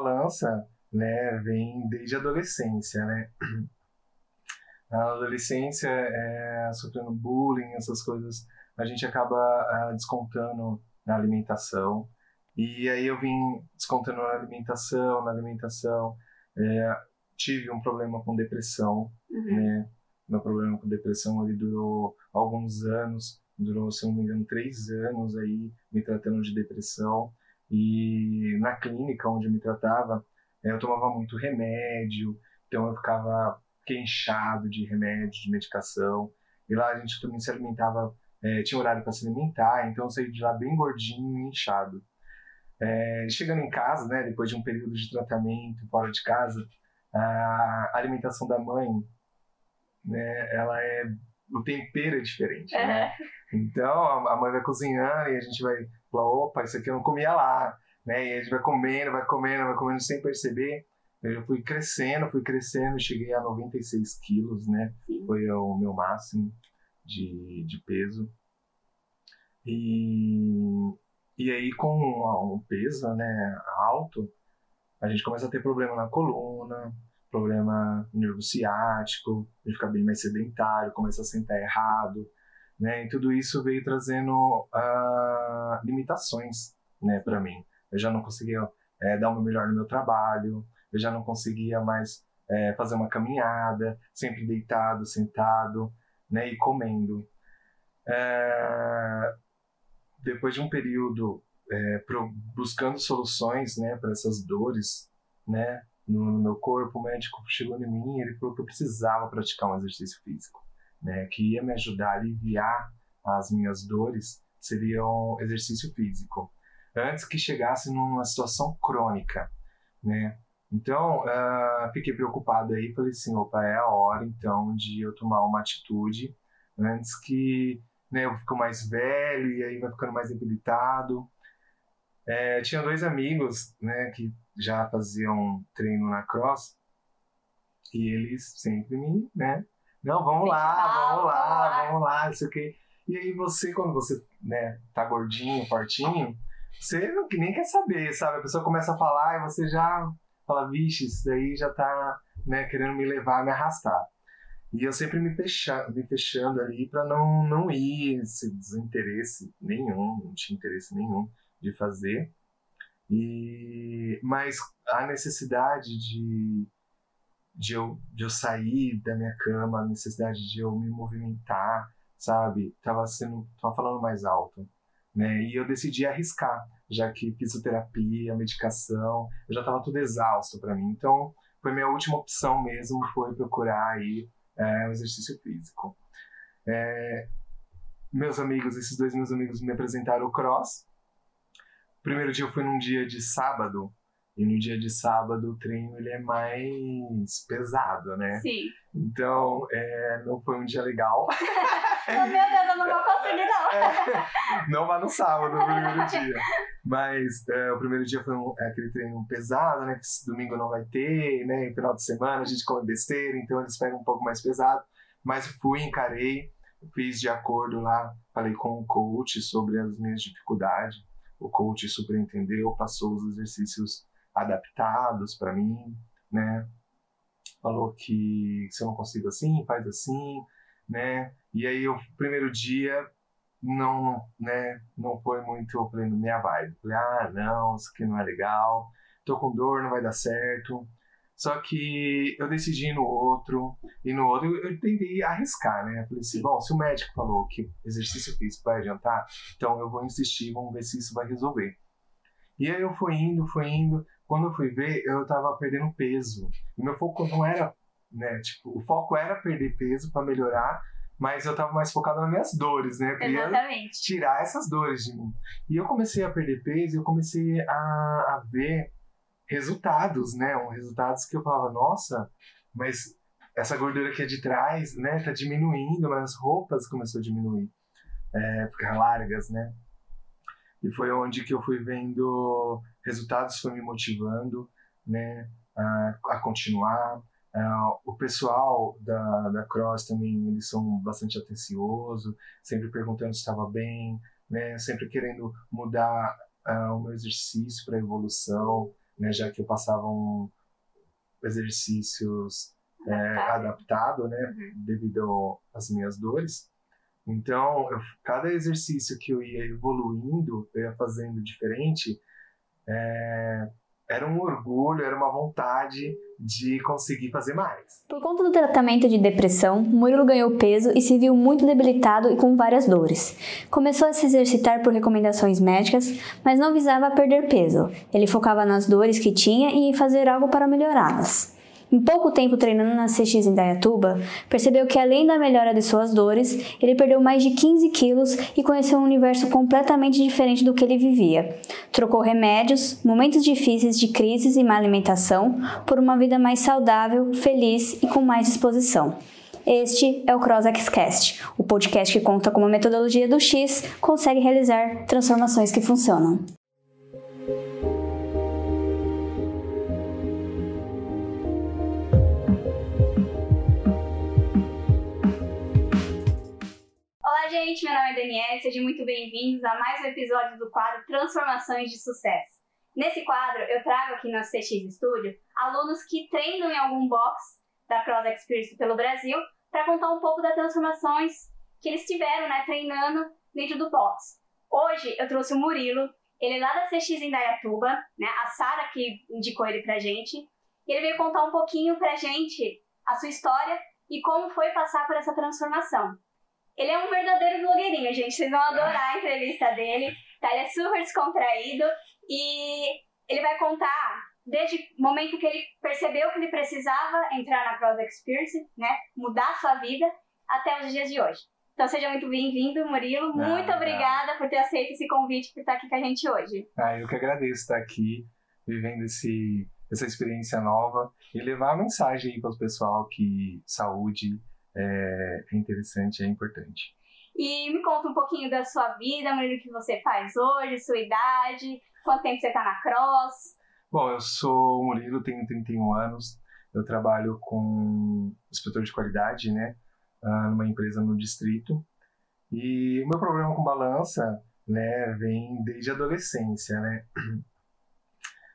balança, né, vem desde a adolescência, né? Na adolescência, é, sofrendo bullying, essas coisas, a gente acaba ah, descontando na alimentação. E aí eu vim descontando na alimentação, na alimentação. É, tive um problema com depressão, Uhum. né? Meu problema com depressão ele durou alguns anos, durou, se não me engano, três anos aí me tratando de depressão. E na clínica onde eu me tratava, eh, eu tomava muito remédio, então eu ficava fiquei inchado de remédio, de medicação. E lá a gente também se alimentava, eh, tinha horário para se alimentar, então eu saí de lá bem gordinho e inchado. Eh, chegando em casa, né, depois de um período de tratamento fora de casa, a alimentação da mãe, né, ela é o tempero é diferente, né? Então a a mãe vai cozinhando e a gente vai falar, opa, isso aqui eu não comia lá, né? E a gente vai comendo, vai comendo, vai comendo sem perceber. Eu fui crescendo, fui crescendo, cheguei a 96 quilos, né? Sim. Foi o meu máximo de, de peso. E, e aí com um peso né, alto, a gente começa a ter problema na coluna, problema nervo ciático, gente fica bem mais sedentário, começa a sentar errado, né? E tudo isso veio trazendo ah, limitações, né, para mim. Eu já não conseguia eh, dar o meu melhor no meu trabalho, eu já não conseguia mais eh, fazer uma caminhada, sempre deitado, sentado, né, e comendo. Eh, depois de um período pro- buscando soluções, né, para essas dores, né, no, no meu corpo, o médico chegou em mim e ele falou que eu precisava praticar um exercício físico, né, que ia me ajudar a aliviar as minhas dores, seria um exercício físico, antes que chegasse numa situação crônica, né. Então, ah, fiquei preocupado aí, falei assim, opa, é a hora então de eu tomar uma atitude antes que né, eu fico mais velho e aí vai ficando mais debilitado. É, tinha dois amigos, né, que já faziam treino na cross e eles sempre me, né, não, vamos lá, vamos lá, vamos lá. vamos lá, não sei o quê. E aí você, quando você, né, tá gordinho, fortinho, você não, nem quer saber, sabe? A pessoa começa a falar e você já fala, vixe, isso daí já tá, né, querendo me levar, me arrastar. E eu sempre me fechando, me fechando ali para não, não ir, esse desinteresse nenhum, não tinha interesse nenhum de fazer. E, mas a necessidade de, de, eu, de eu sair da minha cama, a necessidade de eu me movimentar, sabe? Tava, sendo, tava falando mais alto. Né? E eu decidi arriscar, já que fisioterapia, medicação, eu já estava tudo exausto para mim. Então, foi minha última opção mesmo, foi procurar aí é, o exercício físico. É, meus amigos, esses dois meus amigos me apresentaram o cross. Primeiro dia eu fui num dia de sábado, e no dia de sábado o treino ele é mais pesado, né? Sim. Então, é, não foi um dia legal. Oh, meu Deus, eu não vou conseguir, não. É, não vá no sábado, no primeiro dia. Mas é, o primeiro dia foi um, é aquele treino pesado, né? Que domingo não vai ter, né? E final de semana a gente come besteira, então eles pegam um pouco mais pesado. Mas fui, encarei, fiz de acordo lá, falei com o coach sobre as minhas dificuldades. O coach super entendeu, passou os exercícios adaptados para mim, né? Falou que se eu não consigo assim, faz assim, né? E aí o primeiro dia não, né, não foi muito, eu falei, minha vibe. Falei, ah, não, isso aqui não é legal, tô com dor, não vai dar certo. Só que eu decidi ir no outro, e no outro eu, eu tentei arriscar, né? Eu falei assim, bom, se o médico falou que exercício físico vai adiantar, então eu vou insistir, vamos ver se isso vai resolver. E aí eu fui indo, fui indo, quando eu fui ver, eu tava perdendo peso. E meu foco não era, né, tipo, o foco era perder peso para melhorar, mas eu tava mais focado nas minhas dores, né? Eu queria Exatamente. tirar essas dores de mim. E eu comecei a perder peso eu comecei a, a ver resultados, né? Um, resultados que eu falava, nossa, mas essa gordura aqui é de trás, né? Tá diminuindo, mas as roupas começou a diminuir, é, ficar largas, né? E foi onde que eu fui vendo resultados, foi me motivando, né? A, a continuar. Ah, o pessoal da, da Cross também, eles são bastante atenciosos, sempre perguntando se estava bem, né? Sempre querendo mudar ah, o meu exercício para evolução, né, já que eu passava um exercícios é, adaptado, né, uhum. devido às minhas dores. Então, eu, cada exercício que eu ia evoluindo, eu ia fazendo diferente, é, era um orgulho, era uma vontade de conseguir fazer mais. Por conta do tratamento de depressão, Murilo ganhou peso e se viu muito debilitado e com várias dores. Começou a se exercitar por recomendações médicas, mas não visava perder peso. Ele focava nas dores que tinha e em fazer algo para melhorá-las. Em pouco tempo treinando na CX em Dayatuba, percebeu que além da melhora de suas dores, ele perdeu mais de 15 quilos e conheceu um universo completamente diferente do que ele vivia. Trocou remédios, momentos difíceis de crises e má alimentação por uma vida mais saudável, feliz e com mais disposição. Este é o CrossXCast, o podcast que conta como a metodologia do X consegue realizar transformações que funcionam. Gente, meu nome é Daniela, sejam muito bem-vindos a mais um episódio do quadro Transformações de Sucesso. Nesse quadro, eu trago aqui no CX Studio alunos que treinam em algum box da Cross Experience pelo Brasil para contar um pouco das transformações que eles tiveram né, treinando dentro do box. Hoje eu trouxe o Murilo, ele é lá da CX em Dayatuba, né, a Sara que indicou ele pra gente, e ele veio contar um pouquinho pra gente a sua história e como foi passar por essa transformação. Ele é um verdadeiro blogueirinho, gente. Vocês vão adorar a entrevista dele. Tá? Ele é super descontraído e ele vai contar desde o momento que ele percebeu que ele precisava entrar na Cross Experience, né? Mudar a sua vida até os dias de hoje. Então seja muito bem-vindo, Murilo. Ah, muito obrigada por ter aceito esse convite, por estar aqui com a gente hoje. Ah, eu que agradeço estar aqui, vivendo esse, essa experiência nova e levar a mensagem aí para o pessoal que saúde é, é interessante, é importante. E me conta um pouquinho da sua vida, o que você faz hoje, sua idade, quanto tempo você está na Cross? Bom, eu sou o Murilo, tenho 31 anos, eu trabalho com inspetor de qualidade, né, ah, numa empresa no distrito. E o meu problema com balança, né, vem desde a adolescência, né.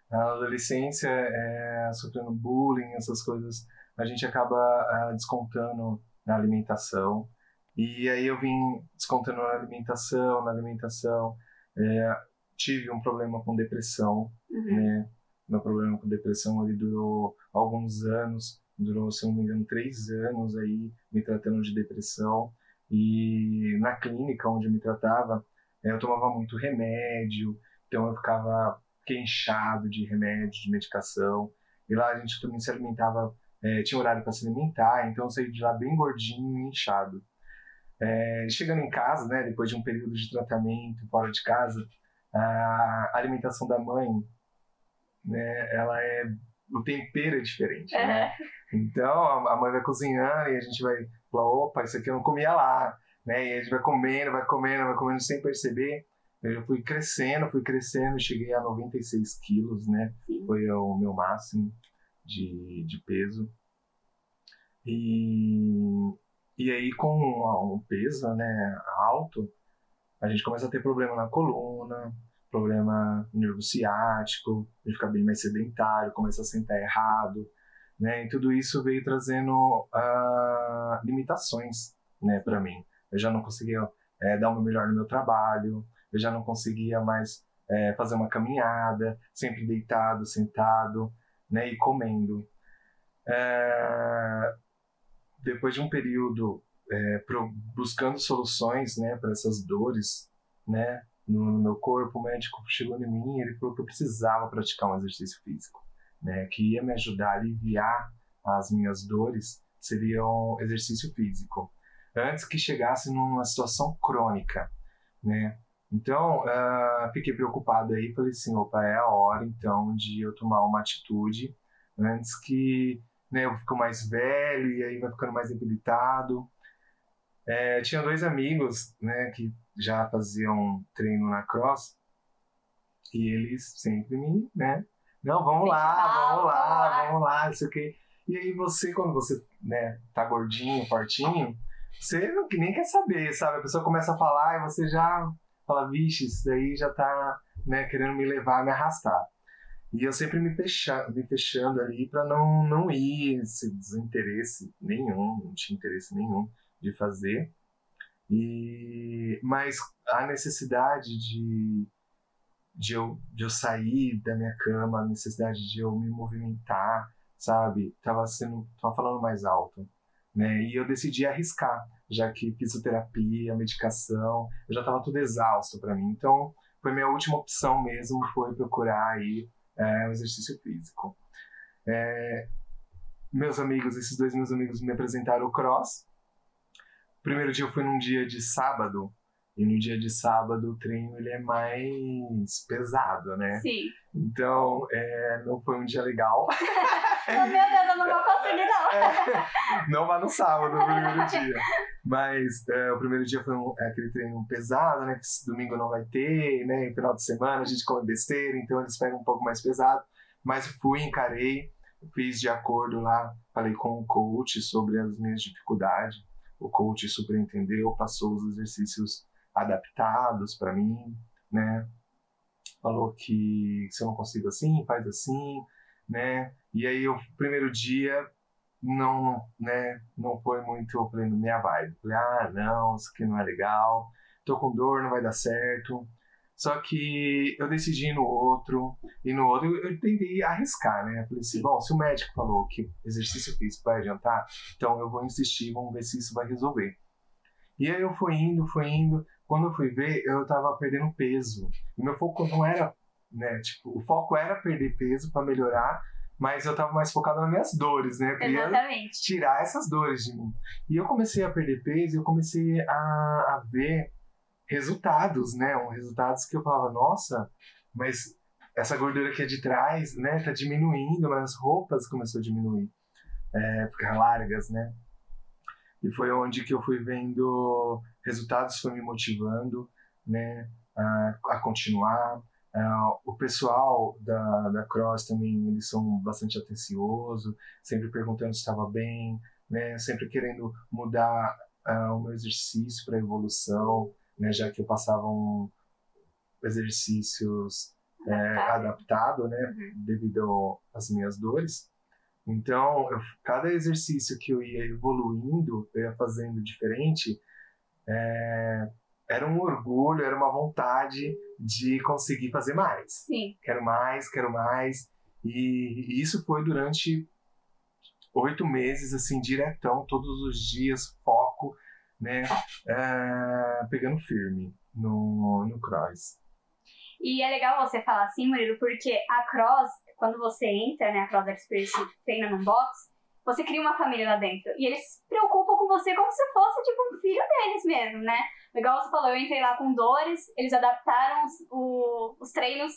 Na adolescência, é, sofrendo bullying, essas coisas, a gente acaba ah, descontando na alimentação. E aí eu vim descontando na alimentação, na alimentação. É, tive um problema com depressão, uhum. né? Meu problema com depressão ele durou alguns anos, durou, se não me engano, três anos aí me tratando de depressão. E na clínica onde eu me tratava, é, eu tomava muito remédio, então eu ficava inchado de remédio, de medicação. E lá a gente também se alimentava é, tinha horário para se alimentar, então eu saí de lá bem gordinho e inchado. É, chegando em casa, né, depois de um período de tratamento fora de casa, a alimentação da mãe, né, ela é o tempero é diferente, né? Então a mãe vai cozinhando e a gente vai falar, opa, isso aqui eu não comia lá, né? E a gente vai comendo, vai comendo, vai comendo sem perceber. Eu fui crescendo, fui crescendo, cheguei a 96 quilos, né? Foi o meu máximo de, de peso. E, e aí, com um peso né, alto, a gente começa a ter problema na coluna, problema nervo ciático, gente fica bem mais sedentário, começa a sentar errado, né? E tudo isso veio trazendo uh, limitações, né, para mim. Eu já não conseguia é, dar o meu melhor no meu trabalho, eu já não conseguia mais é, fazer uma caminhada, sempre deitado, sentado, né, e comendo. É, depois de um período é, buscando soluções né, para essas dores né, no, no, meu corpo, o médico chegou em mim e ele falou que eu precisava praticar um exercício físico, né, que ia me ajudar a aliviar as minhas dores, seria um exercício físico. Antes que chegasse numa situação crônica, né? Então, uh, fiquei preocupado aí, falei assim, opa, é a hora então de eu tomar uma atitude antes que né, eu fico mais velho e aí vai ficando mais debilitado. É, tinha dois amigos, né, que já faziam treino na cross e eles sempre me, né, não, vamos lá, vamos lá, vamos lá, não sei o quê. E aí você, quando você, né, tá gordinho, fortinho, você não, nem quer saber, sabe? A pessoa começa a falar e você já fala, vixe, isso daí já tá né, querendo me levar, me arrastar. E eu sempre me, fecha, me fechando ali para não, não ir, esse desinteresse nenhum, não tinha interesse nenhum de fazer. E, mas a necessidade de, de, eu, de eu sair da minha cama, a necessidade de eu me movimentar, sabe? Tava, sendo, tava falando mais alto. Né? E eu decidi arriscar, já que fisioterapia, medicação, eu já estava tudo exausto para mim. Então, foi minha última opção mesmo, foi procurar aí é, um exercício físico. É, meus amigos, esses dois meus amigos me apresentaram o cross. O primeiro dia eu fui num dia de sábado, e no dia de sábado o treino ele é mais pesado, né? Sim. Então, é, não foi um dia legal. meu Deus, eu não vou conseguir, não. É, não vá no sábado, no primeiro dia. Mas é, o primeiro dia foi um, é, aquele treino pesado, né? Que domingo não vai ter, né? E final de semana a gente come besteira, então eles pegam um pouco mais pesado. Mas fui, encarei, fiz de acordo lá, falei com o coach sobre as minhas dificuldades. O coach super entendeu, passou os exercícios adaptados para mim, né? Falou que se eu não consigo assim, faz assim, né? E aí o primeiro dia não, né, não foi muito, eu falei, minha vibe. Falei, ah, não, isso aqui não é legal, tô com dor, não vai dar certo. Só que eu decidi ir no outro, e no outro eu, tentei arriscar, né? Eu falei assim, bom, se o médico falou que exercício físico vai adiantar, então eu vou insistir, vamos ver se isso vai resolver. E aí eu fui indo, fui indo, quando eu fui ver, eu tava perdendo peso. E meu foco não era, né, tipo, o foco era perder peso para melhorar, mas eu tava mais focado nas minhas dores, né? Eu queria Exatamente. tirar essas dores de mim. E eu comecei a perder peso e eu comecei a, a ver resultados, né? Um, resultados que eu falava, nossa, mas essa gordura aqui é de trás, né? Tá diminuindo, mas as roupas começou a diminuir, é, ficar largas, né? E foi onde que eu fui vendo resultados, foi me motivando, né? A, a continuar. Uh, o pessoal da, da Cross também, eles são bastante atenciosos, sempre perguntando se estava bem, né? Sempre querendo mudar uh, o meu exercício para evolução, né, já que eu passava um exercícios é, adaptado, né, uhum. devido às minhas dores. Então, eu, cada exercício que eu ia evoluindo, eu ia fazendo diferente, é, era um orgulho, era uma vontade de conseguir fazer mais. Sim. Quero mais, quero mais. E, e isso foi durante oito meses, assim, diretão, todos os dias, foco né, é, pegando firme no, no cross. E é legal você falar assim, Murilo, porque a cross, quando você entra, né, a cross experience treina num box, você cria uma família lá dentro. E eles se preocupam com você como se fosse, tipo, um filho deles mesmo, né? Igual você falou, eu entrei lá com dores, eles adaptaram os, o, os treinos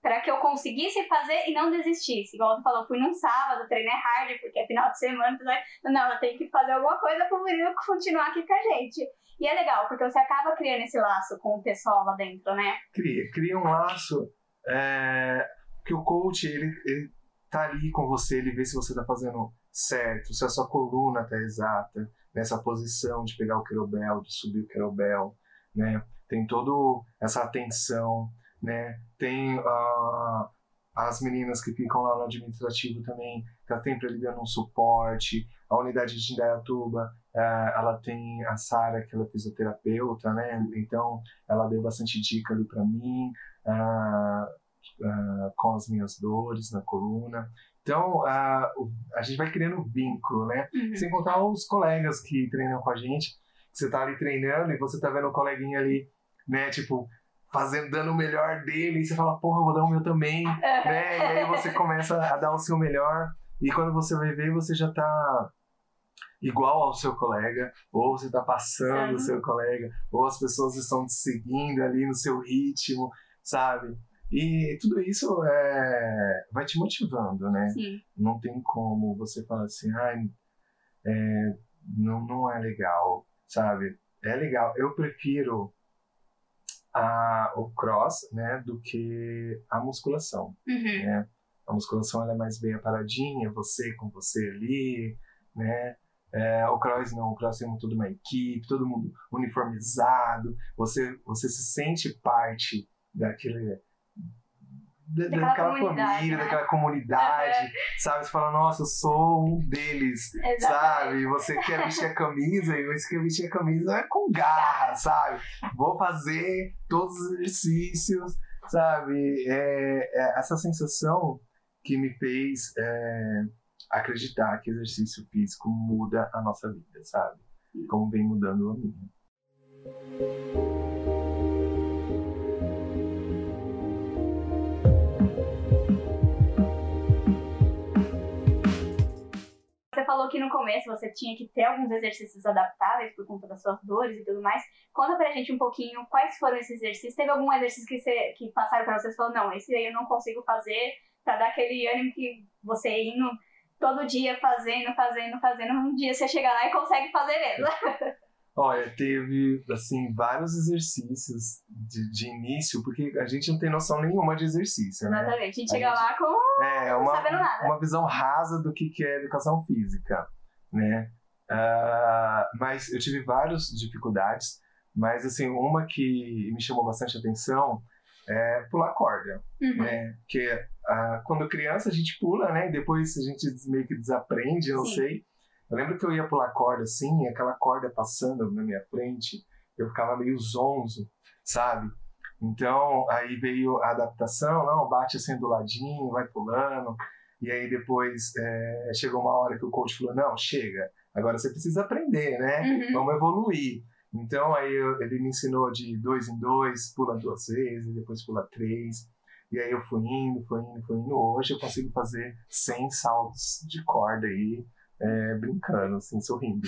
para que eu conseguisse fazer e não desistisse. Igual você falou, fui num sábado, treinei hard, porque é final de semana, né? não, eu tenho que fazer alguma coisa para o menino continuar aqui com a gente. E é legal, porque você acaba criando esse laço com o pessoal lá dentro, né? Cria, cria um laço é, que o coach, ele, ele tá ali com você, ele vê se você tá fazendo certo, se a sua coluna tá exata, nessa posição de pegar o kettlebell, de subir o kettlebell, né? Tem toda essa atenção, né? Tem uh, as meninas que ficam lá no administrativo também, tá sempre ali dando um suporte. A unidade de Indaiatuba, uh, ela tem a Sara, que ela é fisioterapeuta, né? Então, ela deu bastante dica ali para mim, uh, com as minhas dores na coluna. Então, a gente vai criando vínculo, né? Uhum. Sem contar os colegas que treinam com a gente. Você tá ali treinando e você tá vendo o coleguinha ali, né? Tipo, fazendo, dando o melhor dele, e você fala, porra, eu vou dar o meu também, né? E aí você começa a dar o seu melhor, e quando você vai ver, você já tá igual ao seu colega, ou você tá passando o seu colega, ou as pessoas estão te seguindo ali no seu ritmo, sabe? E tudo isso é, vai te motivando, né? Sim. Não tem como você falar assim, ah, é, não, não é legal, sabe? É legal. Eu prefiro a, o cross, né, do que a musculação, uhum. né? A musculação é mais bem aparadinha, você com você ali, né? É, o cross não, o cross tem tudo uma equipe, todo mundo uniformizado, você, você se sente parte daquele, daquela, daquela família, né? daquela comunidade, sabe? Você fala, nossa, eu sou um deles, Exatamente. sabe? Você quer vestir a camisa e você quer vestir a camisa com garra, sabe? Vou fazer todos os exercícios, sabe? É, é essa sensação que me fez é, acreditar que exercício físico muda a nossa vida, sabe? Como vem mudando a minha. Você falou que no começo você tinha que ter alguns exercícios adaptáveis por conta das suas dores e tudo mais. Conta pra gente um pouquinho quais foram esses exercícios. Teve algum exercício que, você, que passaram pra você e falou, não, esse aí eu não consigo fazer, pra dar aquele ânimo que você indo todo dia fazendo, fazendo, fazendo, um dia você chega lá e consegue fazer mesmo. Olha, teve, assim, vários exercícios de, de início, porque a gente não tem noção nenhuma de exercício, né? Exatamente, a gente chega a gente, lá com é, uma, não sabendo nada. Uma visão rasa do que é educação física, né? Uh, mas eu tive várias dificuldades, mas, assim, uma que me chamou bastante atenção é pular corda, uhum. né? Porque uh, quando criança a gente pula, né? E depois a gente meio que desaprende, não Sim. sei. Eu lembro que eu ia pular corda assim, e aquela corda passando na minha frente, eu ficava meio zonzo, sabe? Então, aí veio a adaptação, não, bate assim do ladinho, vai pulando. E aí depois é, chegou uma hora que o coach falou, não, chega, agora você precisa aprender, né? Uhum. Vamos evoluir. Então aí eu, ele me ensinou de dois em dois, pula duas vezes, depois pula três. E aí eu fui indo, fui indo, fui indo. Hoje eu consigo fazer 100 saltos de corda aí, é, brincando, assim, sorrindo.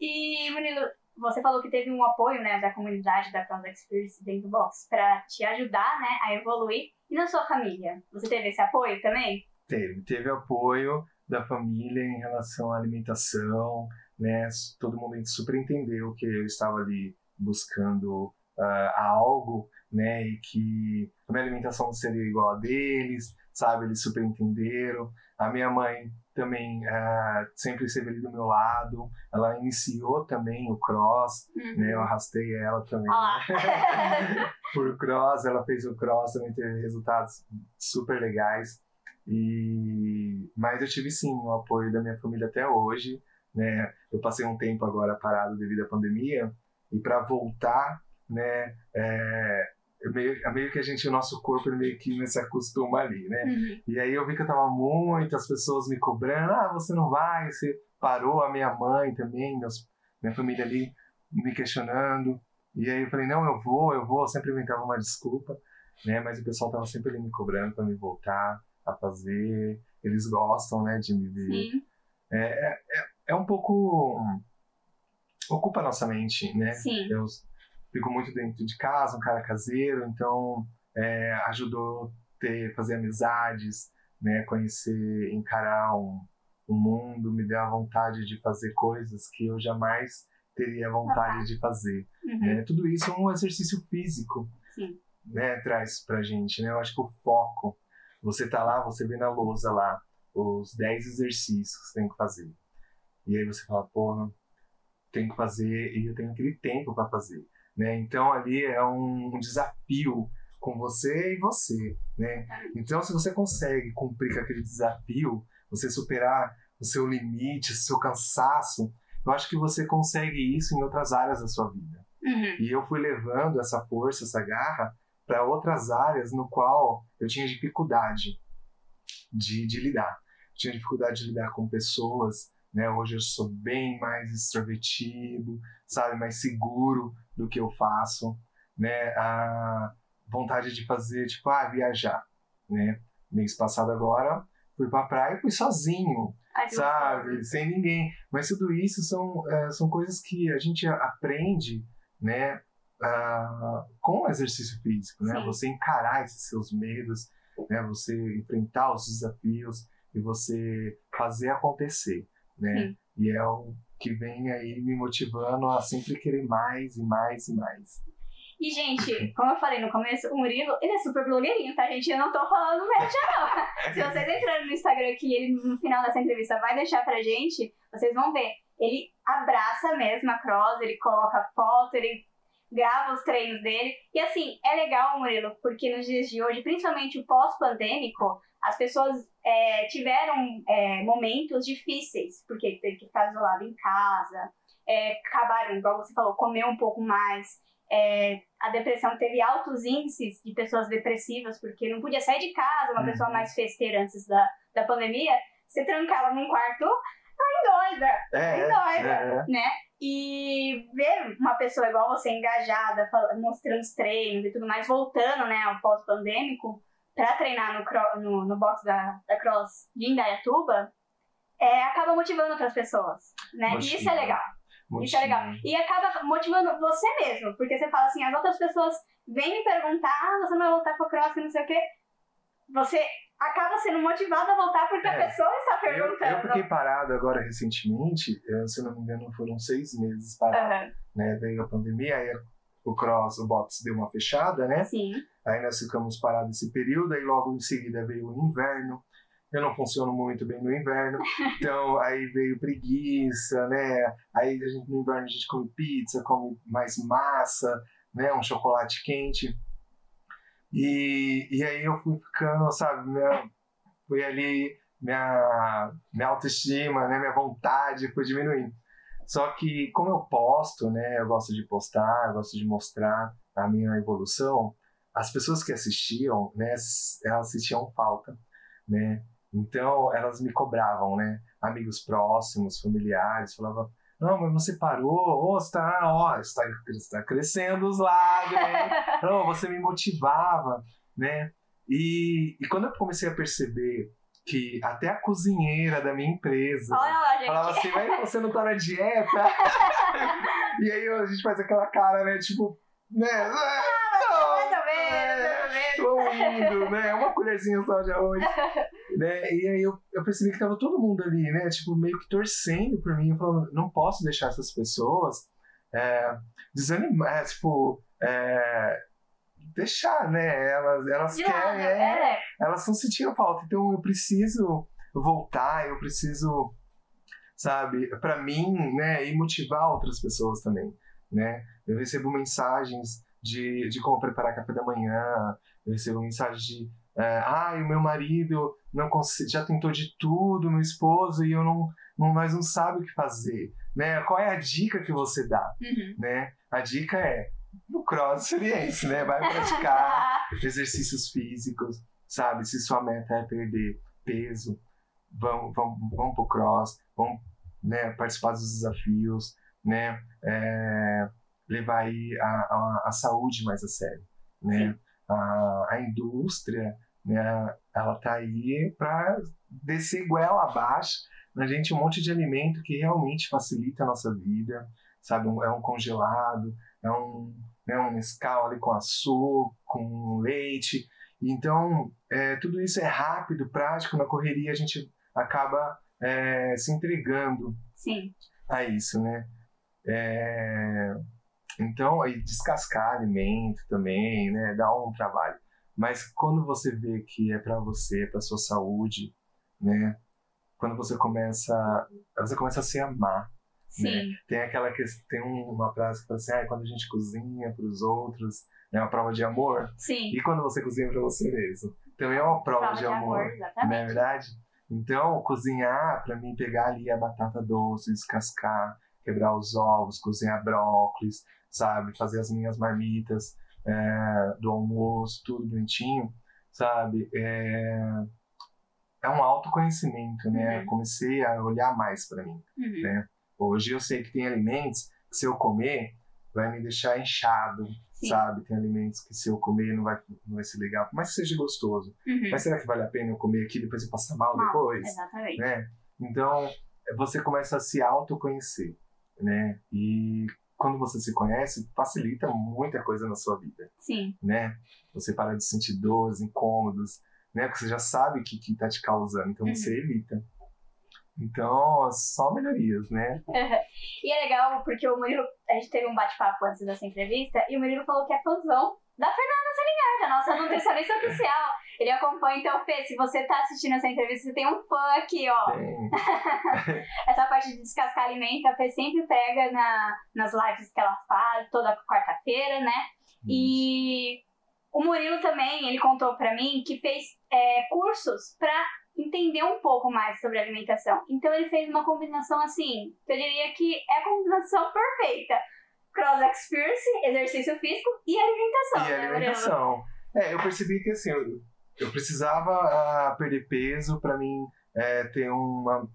E, Murilo, você falou que teve um apoio, né, da comunidade da Cross Experience dentro do box para te ajudar, né, a evoluir. E na sua família, você teve esse apoio também? Teve, teve apoio da família em relação à alimentação, né, todo mundo super entendeu que eu estava ali buscando uh, algo, né, e que a minha alimentação não seria igual a deles, sabe, eles super entenderam. A minha mãe também uh, sempre esteve ali do meu lado. Ela iniciou também o cross, uhum. né? Eu arrastei ela também. Por cross, ela fez o cross, também teve resultados super legais. E mas eu tive sim o apoio da minha família até hoje, né? Eu passei um tempo agora parado devido à pandemia e para voltar, né? É, meio, é meio que a gente, o nosso corpo meio que se acostuma ali, né? Uhum. E aí eu vi que eu tava muitas pessoas me cobrando, ah, você não vai, você parou, a minha mãe também, meus, minha família ali me questionando. E aí eu falei, não, eu vou, eu vou, eu sempre inventava uma desculpa, né? Mas o pessoal tava sempre ali me cobrando para me voltar a fazer. Eles gostam, né, de me ver. Sim. É, é, é, é um pouco ocupa a nossa mente, né? Sim. Eu, fico muito dentro de casa, um cara caseiro, então é, ajudou ter fazer amizades, né, conhecer, encarar um, um mundo, me deu a vontade de fazer coisas que eu jamais teria vontade de fazer. Uhum. Né? Tudo isso é um exercício físico, Sim. né, traz pra gente, né? Eu acho que o foco, você tá lá, você vê na lousa lá os 10 exercícios que você tem que fazer. E aí você fala, porra, tem que fazer e eu tenho aquele tempo para fazer. Né? Então ali é um desafio com você e você, né? Então se você consegue cumprir com aquele desafio, você superar o seu limite, o seu cansaço, eu acho que você consegue isso em outras áreas da sua vida. Uhum. E eu fui levando essa força, essa garra para outras áreas no qual eu tinha dificuldade de, de lidar. Eu tinha dificuldade de lidar com pessoas, né? Hoje eu sou bem mais extrovertido, sabe, mais seguro do que eu faço, né? A vontade de fazer, tipo, ah, viajar, né? Mês passado agora fui pra praia e fui sozinho, Ai, sabe, sem ninguém. Mas tudo isso são, é, são coisas que a gente aprende, né? Uh, com o exercício físico, né? Sim. Você encarar esses seus medos, né? Você enfrentar os desafios e você fazer acontecer né? Sim. E é o que vem aí me motivando a sempre querer mais e mais e mais. E, gente, como eu falei no começo, o Murilo, ele é super blogueirinho, tá, gente? Eu não tô falando média, não. Se vocês entrarem no Instagram aqui, ele no final dessa entrevista vai deixar pra gente, vocês vão ver. Ele abraça mesmo a Cross, ele coloca foto, ele grava os treinos dele. E assim, é legal, Murilo, porque nos dias de hoje, principalmente o pós-pandêmico, as pessoas é, tiveram é, momentos difíceis, porque teve que ficar isolado em casa, é, acabaram, igual você falou, comer um pouco mais. É, a depressão teve altos índices de pessoas depressivas, porque não podia sair de casa, uma uhum. pessoa mais festeira antes da, da pandemia, você tranca ela num quarto, tá doida, é, doida, é, é. né? E ver uma pessoa igual você engajada, mostrando os treinos e tudo mais, voltando, né, ao pós-pandêmico, para treinar no, no, no box da, da Cross de Indaiatuba, é, acaba motivando outras pessoas, né? Motiva. E isso é legal. Motiva. Isso é legal. E acaba motivando você mesmo, porque você fala assim, as outras pessoas vêm me perguntar, ah, você não vai voltar pro cross não sei o quê. Você acaba sendo motivado a voltar porque é. a pessoa está perguntando. Eu, eu, fiquei parado agora recentemente, se não me engano foram seis meses parado, uhum. né? Veio a pandemia, aí o cross, o box deu uma fechada, né? Sim. Aí nós ficamos parados esse período, aí logo em seguida veio o inverno. Eu não funciono muito bem no inverno, então aí veio preguiça, né? Aí a gente, no inverno a gente come pizza, come mais massa, né? Um chocolate quente. E, e aí eu fui ficando, sabe, minha, fui ali, minha, minha autoestima, né? Minha vontade foi diminuindo. Só que como eu posto, né? Eu gosto de postar, eu gosto de mostrar a minha evolução as pessoas que assistiam, né, elas sentiam falta, né? Então elas me cobravam, né? Amigos próximos, familiares, falavam: não, mas você parou, oh, está, ó, está, está crescendo os lábios, não, você me motivava, né? E, e quando eu comecei a perceber que até a cozinheira da minha empresa Olha falava assim, mas você não tá na dieta? e aí a gente faz aquela cara, né? Tipo, né? indo, né? Uma colherzinha só de arroz. né? E aí eu, eu percebi que tava todo mundo ali, né? Tipo, meio que torcendo por mim. Falando, não posso deixar essas pessoas é, desanimar, é, tipo, é, deixar, né? Elas, elas querem, é, é, elas estão sentindo falta. Então eu preciso voltar, eu preciso, sabe, para mim, né? E motivar outras pessoas também, né? Eu recebo mensagens de, de como preparar café da manhã, eu recebo mensagem de é, ah, o meu marido não já tentou de tudo, meu esposo, e eu não, não, nós não sabe o que fazer. Né? Qual é a dica que você dá? Uhum. Né? A dica é no cross experiência, né? Vai praticar exercícios físicos, sabe? Se sua meta é perder peso, vão, vão, vão pro cross, vão né, participar dos desafios, né? É, levar aí a, a, a, saúde mais a sério, né? A, a indústria, né? Ela tá aí para descer goela abaixo na gente um monte de alimento que realmente facilita a nossa vida, sabe? é um congelado, é um, né, um mescal ali com açúcar, com leite. Então, é, tudo isso é rápido, prático, na correria a gente acaba é, se entregando Sim. a isso, né? É, então, aí descascar alimento também, né, dá um trabalho. Mas quando você vê que é para você, é para sua saúde, né, quando você começa, você começa a se amar. Né? Né? Tem aquela que tem uma frase que fala assim, ah, quando a gente cozinha para os outros, é uma prova de amor. Sim. E quando você cozinha para você mesmo, também é uma prova, prova de, de, amor, amor não é verdade? Então, cozinhar para mim pegar ali a batata doce, descascar, quebrar os ovos, cozinhar brócolis, sabe? Fazer as minhas marmitas é, do almoço, tudo bonitinho, sabe? É, é um autoconhecimento, né? Uhum. Comecei a olhar mais para mim, uhum. né? Hoje eu sei que tem alimentos que se eu comer vai me deixar inchado, Sim. sabe? Tem alimentos que se eu comer não vai, não vai ser legal, mas que seja gostoso. Uhum. Mas será que vale a pena eu comer aqui e depois eu passar mal, mal depois? Exatamente. Né? Então, você começa a se autoconhecer, né? E quando você se conhece, facilita muita coisa na sua vida. Sim. Né? Você para de sentir dores, incômodos, né? Porque você já sabe o que, que tá te causando, então uhum. você evita. Então, só melhorias, né? e é legal porque o Murilo, a gente teve um bate-papo antes dessa entrevista e o Murilo falou que é fãzão da Fernanda Salinger, da nossa nutricionista oficial. Ele acompanha, então, Fê, se você tá assistindo essa entrevista, você tem um fã aqui, ó. Essa parte de descascar alimento, a Fê sempre pega na, nas lives que ela faz, toda quarta-feira, né? E o Murilo também, ele contou pra mim que fez é, cursos pra entender um pouco mais sobre alimentação. Então ele fez uma combinação assim, eu diria que é a combinação perfeita. Cross experience, exercício físico e alimentação. E né, alimentação. É, eu percebi que assim, eu, eu precisava uh, perder peso para mim é, ter uma,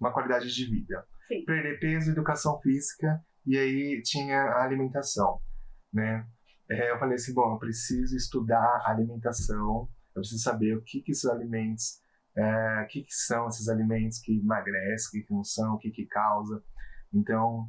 uma qualidade de vida. Sim. Perder peso, educação física e aí tinha a alimentação, né? É, eu falei assim, bom, eu preciso estudar alimentação, eu preciso saber o que que esses alimentos, é, o que que são esses alimentos que emagrecem, o que não são, o que que causa. Então,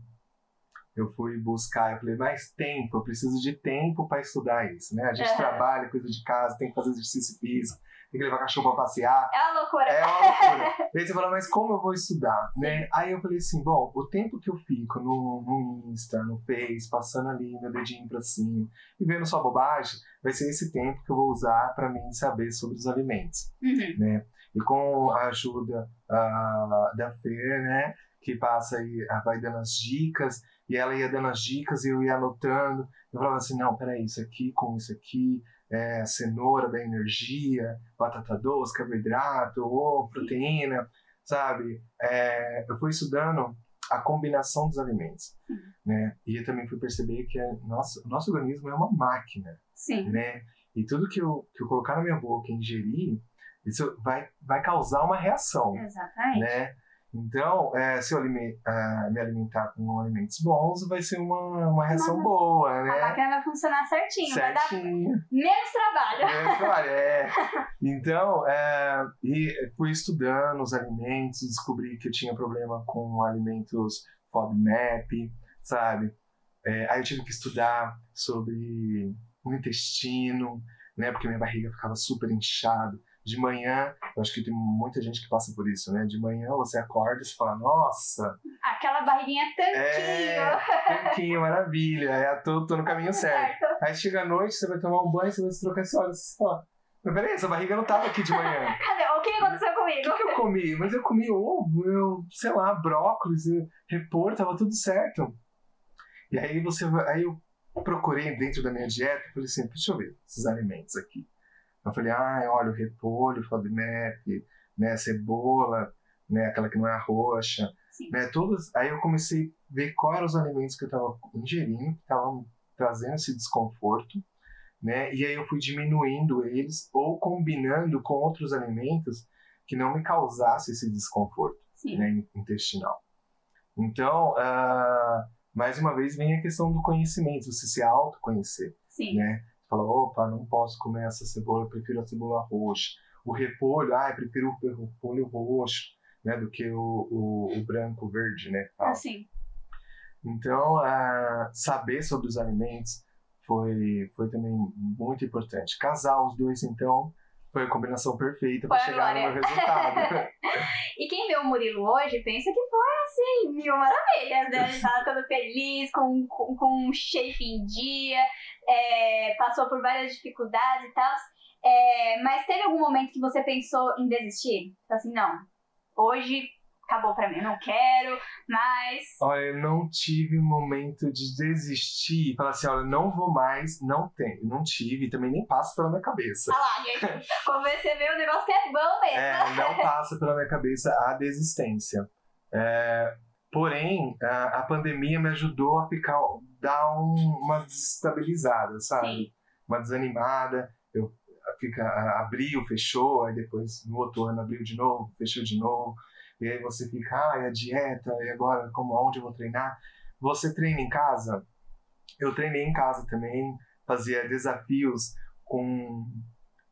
eu fui buscar, eu falei, mais tempo, eu preciso de tempo para estudar isso, né? A gente Uhum. trabalha, cuida de casa, tem que fazer exercício físico, tem que levar cachorro para passear. É uma loucura. É uma loucura. Aí você fala, mas como eu vou estudar, né? Aí eu falei assim, bom, o tempo que eu fico no, no Insta, no Face, passando ali meu dedinho pra cima e vendo só bobagem, vai ser esse tempo que eu vou usar para mim saber sobre os alimentos Uhum. né? E com a ajuda ah, da Fer, né? Que passa aí, ah, vai dando as dicas, e ela ia dando as dicas e eu ia anotando. Eu falava assim, não, peraí, isso aqui com isso aqui, é, cenoura da energia, batata doce, carboidrato, ou proteína, sabe? É, eu fui estudando a combinação dos alimentos, né? E eu também fui perceber que a nossa, o nosso organismo é uma máquina, Sim. né? E tudo que eu, que eu colocar na minha boca e ingerir, isso vai, vai causar uma reação, Exatamente. né? Então, é, se eu alime- ah, me alimentar com alimentos bons, vai ser uma, uma reação boa, A né? máquina vai funcionar certinho, vai dar Certinho. menos trabalho. É, claro, é. Então, é, e fui estudando os alimentos, descobri que eu tinha problema com alimentos FODMAP, sabe? É, aí eu tive que estudar sobre o intestino, né? Porque minha barriga ficava super inchada. De manhã, eu acho que tem muita gente que passa por isso, né? De manhã você acorda e você fala, nossa, Aquela barriguinha é, tanquinho. tanquinho, maravilha, é, tô, tô no caminho certo. Aí chega a noite, você vai tomar um banho, você vai se trocar esse olha, você fala, mas peraí, essa barriga não tava aqui de manhã. Cadê? O que aconteceu O comigo? que, que eu comi? Mas eu comi ovo, eu, sei lá, brócolis, eu- repor, tava tudo certo. E aí você vai- aí eu procurei dentro da minha dieta, falei assim, deixa eu ver esses alimentos aqui. Eu falei, ah, olha, o repolho, FODMAP, né, cebola, né, aquela que não é roxa, Sim. né, todos. Aí eu comecei a ver quais eram os alimentos que eu estava ingerindo, que estavam trazendo esse desconforto, né, e aí eu fui diminuindo eles ou combinando com outros alimentos que não me causasse esse desconforto Sim. né, intestinal. Então, ah, mais uma vez vem a questão do conhecimento, você se autoconhecer, Sim. né? Fala, opa, não posso comer essa cebola, eu prefiro a cebola roxa. O repolho, ah, eu prefiro o repolho roxo, né, do que o, o, o branco, verde, né? Assim. Então, ah, saber sobre os alimentos foi, foi também muito importante. Casar os dois, então, foi a combinação perfeita para chegar no meu resultado. E quem vê o Murilo hoje pensa que foi assim, mil maravilhas, né? Ele tava todo feliz, com, com, com um shape em dia, é, passou por várias dificuldades e tal. É, mas teve algum momento que você pensou em desistir? Assim, não, hoje acabou pra mim, eu não quero, mas. Olha, eu não tive momento de desistir e falar assim, olha, não vou mais, não tenho, não tive, também nem passa pela minha cabeça. Ah lá, gente, como você vê, o negócio é bom mesmo. É, não passa pela minha cabeça a desistência. É, porém, a, a pandemia me ajudou a ficar, dar um- uma desestabilizada, sabe? Sim. Uma desanimada. Eu fica, abriu, fechou, aí depois no outro ano abriu de novo, fechou de novo. E aí você fica, ah, é a dieta, e agora como onde eu vou treinar? Você treina em casa? Eu treinei em casa também, fazia desafios com,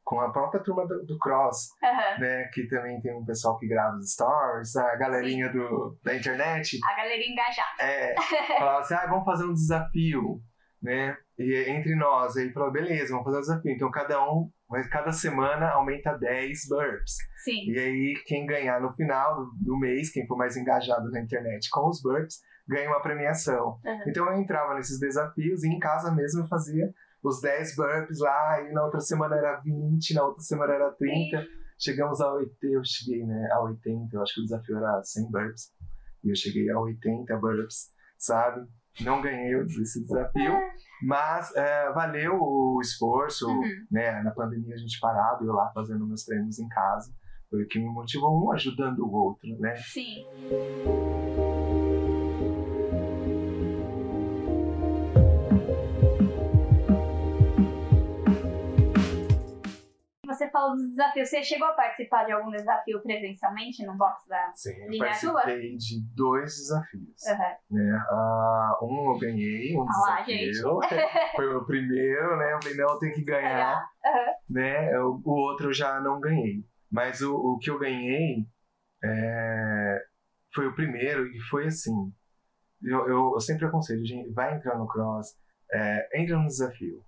com a própria turma do, do cross, Aham. né? Que também tem um pessoal que grava os stories, a galerinha do, da internet. A galera engajada. É, falava assim, ah, vamos fazer um desafio, né? E entre nós, aí falou, beleza, vamos fazer um desafio. Então cada um, vai- cada semana aumenta 10 burps. Sim. E aí quem ganhar no final do, mês, quem for mais engajado na internet com os burps, ganha uma premiação. Uhum. Então eu entrava nesses desafios e em casa mesmo eu fazia os 10 burpees lá, e na outra semana era 20, na outra semana era 30. Chegamos a 80, eu cheguei né, a 80, eu acho que o desafio era 100 burpees. E eu cheguei a 80 burpees, sabe? Não ganhei esse desafio, mas é, valeu o esforço, Uhum. né? Na pandemia a gente parado, eu lá fazendo meus treinos em casa. Foi o que me motivou, um ajudando o outro, né? Sim. Você falou dos desafios. Você chegou a participar de algum desafio presencialmente no box da. Sim, eu Linha participei de dois desafios. Uhum. Né? Ah, um eu ganhei, um Ah lá, desafio. Foi o meu primeiro, né? Eu falei, não, eu tenho que ganhar. Né? Eu- o outro eu já não ganhei. Mas o, o que eu ganhei é, foi o primeiro e foi assim. Eu, eu, eu sempre aconselho, gente, vai entrar no cross, é, entra no desafio,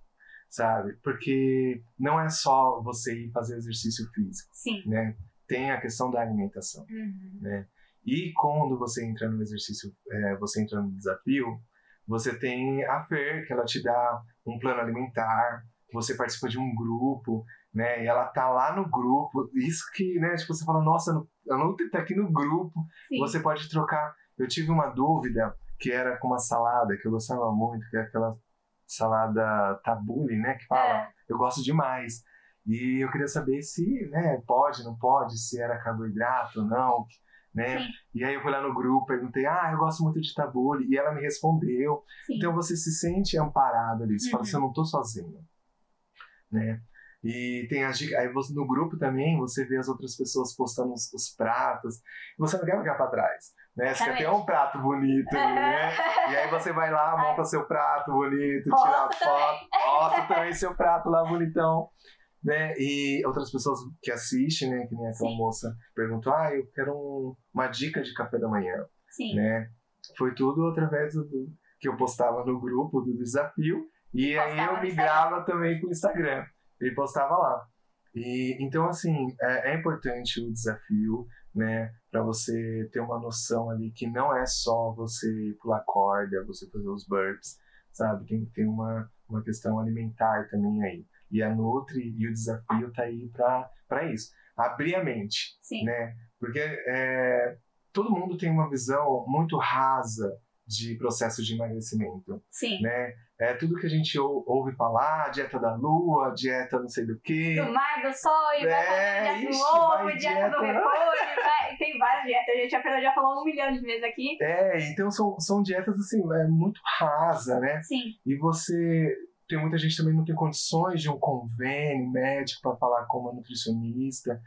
sabe? Porque não é só você ir fazer exercício físico, Sim. né? Tem a questão da alimentação. Uhum. né? E quando você entra no exercício, é, você entra no desafio, você tem a Fer, que ela te dá um plano alimentar, você participa de um grupo, né? E ela tá lá no grupo, isso que, né? Tipo, você fala, nossa, a Nutri tá aqui no grupo, Sim. você pode trocar. Eu tive uma dúvida que era com uma salada que eu gostava muito, que é aquela salada tabule, né? Que fala, É. eu gosto demais. E eu queria saber se, né, pode, não pode, se era carboidrato ou não, né? Sim. E aí eu fui lá no grupo, perguntei, ah, eu gosto muito de tabule, e ela me respondeu. Sim. Então você se sente amparado ali, você fala Uhum. assim, eu não tô sozinho, né? E tem as dicas, aí você, no grupo também, você vê as outras pessoas postando os, os pratos, você não quer ficar pra trás, né? Você quer ter um prato bonito, né? E aí você vai lá, monta seu prato bonito, tira a foto, posta também seu prato lá bonitão. Né? E outras pessoas que assistem, né? Que nem aquela Sim. moça perguntou, ah, eu quero um- uma dica de café da manhã, Sim. né? Foi tudo através do, que eu postava no grupo do desafio e aí eu migrava também pro Instagram e postava lá. E então assim é, é importante o desafio, né? Para você ter uma noção ali que não é só você pular corda, você fazer os burps, sabe? Tem que ter uma uma questão alimentar também aí. E a Nutri e o desafio tá aí para isso. Abrir a mente Sim. né? Porque é, todo mundo tem uma visão muito rasa de processo de emagrecimento, Sim. né? É tudo que a gente ou- ouve falar, dieta da lua, dieta não sei do que. Do mar, do sol, e vai É, fazer dieta do ovo, vai dieta do dieta- repolho, vai... tem várias dietas. A gente já, já falou um milhão de vezes aqui. É, então são, são dietas assim, é, muito rasa, né? Sim. E você tem muita gente também não tem condições de um convênio médico para falar com uma nutricionista,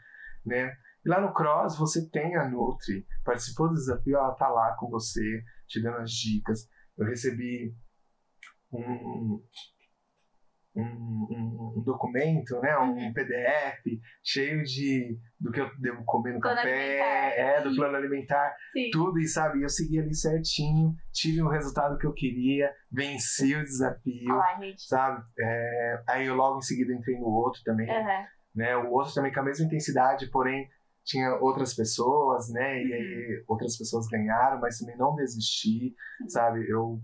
né? E lá no Cross você tem a Nutri, participou do desafio, ela tá lá com você, te dando as dicas. Eu recebi um, um, um- um documento, né? Um Uhum. PDF cheio de do que eu devo comer no Plano café, é, do plano alimentar Sim. tudo e sabe, eu segui ali certinho, tive o resultado que eu queria, venci o desafio, Olha lá, gente. sabe? É, aí eu logo em seguida entrei no outro também, Aham. né? O outro também com a mesma intensidade, porém tinha outras pessoas, né? E Uhum. aí outras pessoas ganharam, mas também não desisti, Sim. sabe? Eu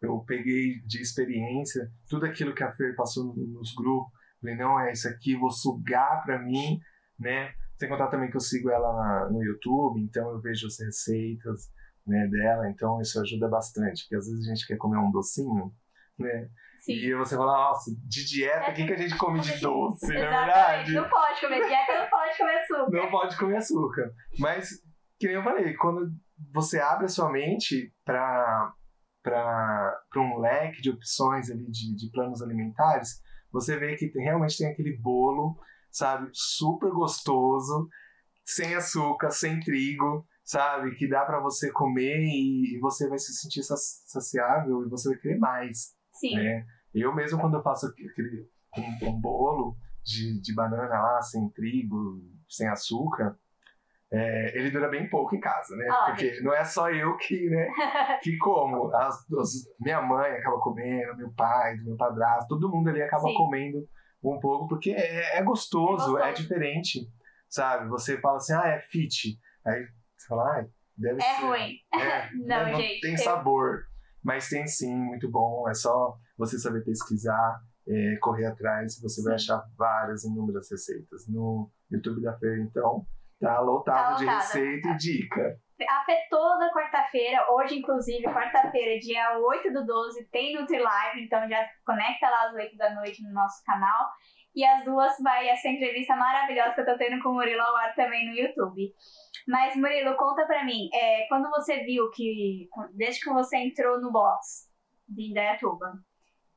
eu peguei de experiência tudo aquilo que a Fer passou no- nos grupos, falei, não, é isso aqui, vou sugar pra mim, né? Sem contar também que eu sigo ela no YouTube, então eu vejo as receitas né, dela, então isso ajuda bastante, porque às vezes a gente quer comer um docinho, né? Sim. E você fala, nossa, de dieta, o que, que a gente come de doce, não é verdade? Não pode comer dieta, não pode comer açúcar. Não pode comer açúcar. Mas, que nem eu falei, quando você abre a sua mente para um leque de opções ali de, de planos alimentares, você vê que tem- realmente tem aquele bolo, sabe, super gostoso, sem açúcar, sem trigo, sabe, que dá para você comer e, e você vai se sentir saci- saciável e você vai querer mais Sim. né? Eu mesmo quando eu faço aquele um, um bolo de, de banana lá, sem trigo, sem açúcar, é, ele dura bem pouco em casa, né? Ah, Porque não é só eu que, né, que como. As, as- minha mãe acaba comendo, meu pai, meu padrasto, todo mundo ali acaba Sim. comendo um pouco, porque é, é gostoso, É é, gostoso. diferente, sabe? Você fala assim, ah, é fit. Aí você fala, ah, deve É ser. ruim. É, Não, né, gente, tem eu- sabor. Mas tem sim, muito bom. É só você saber pesquisar, é, correr atrás, você vai achar várias, inúmeras receitas. No YouTube da feira, então, tá lotado, Tá de receita e dica. A Fê toda quarta-feira, hoje inclusive, quarta-feira, dia 8 do 12, tem NutriLive, então já conecta lá às 8 da noite no nosso canal. E às duas vai essa entrevista maravilhosa que eu tô tendo com o Murilo ao ar também no YouTube. Mas, Murilo, conta pra mim, é, quando você viu que, desde que você entrou no box de Indaiatuba,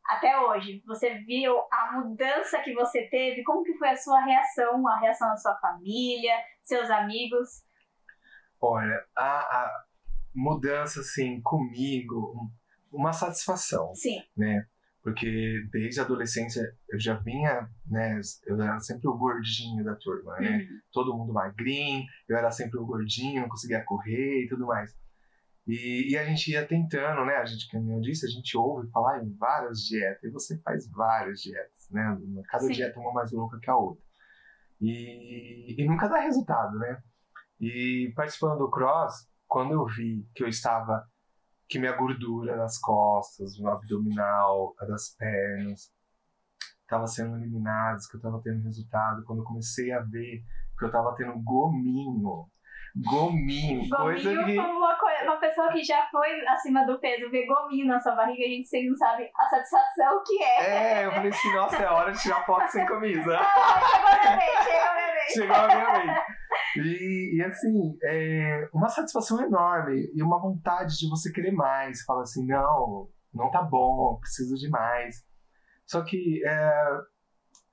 até hoje, você viu a mudança que você teve? Como que foi a sua reação, a reação da sua família, seus amigos? Olha, a, a mudança, assim, comigo, um- uma satisfação, Sim, né? Porque desde a adolescência eu já vinha, né? Eu era sempre o gordinho da turma, né? Uhum. todo mundo magrinho, eu era sempre o gordinho, não conseguia correr e tudo mais. E, e a gente ia tentando, né? A gente, como eu disse, a gente ouve falar em várias dietas, e você faz várias dietas, né? Cada Sim. dieta é uma mais louca que a outra. E, e nunca dá resultado, né? E participando do cross, quando eu vi que eu estava, que minha gordura nas costas, no abdominal, a das pernas, estava sendo eliminadas, que eu estava tendo resultado, quando eu comecei a ver que eu estava tendo gominho, gominho, coisa Gominho, que como uma, coi- uma pessoa que já foi acima do peso, ver gominho na sua barriga, a gente sempre não sabe a satisfação que é. é, eu falei assim, nossa, é hora de tirar foto sem camisa. Chegou a minha vez, chegou a minha vez. Chegou a minha vez. E, e assim, é uma satisfação enorme e uma vontade de você querer mais. Fala assim, não, não tá bom, preciso de mais. Só que é,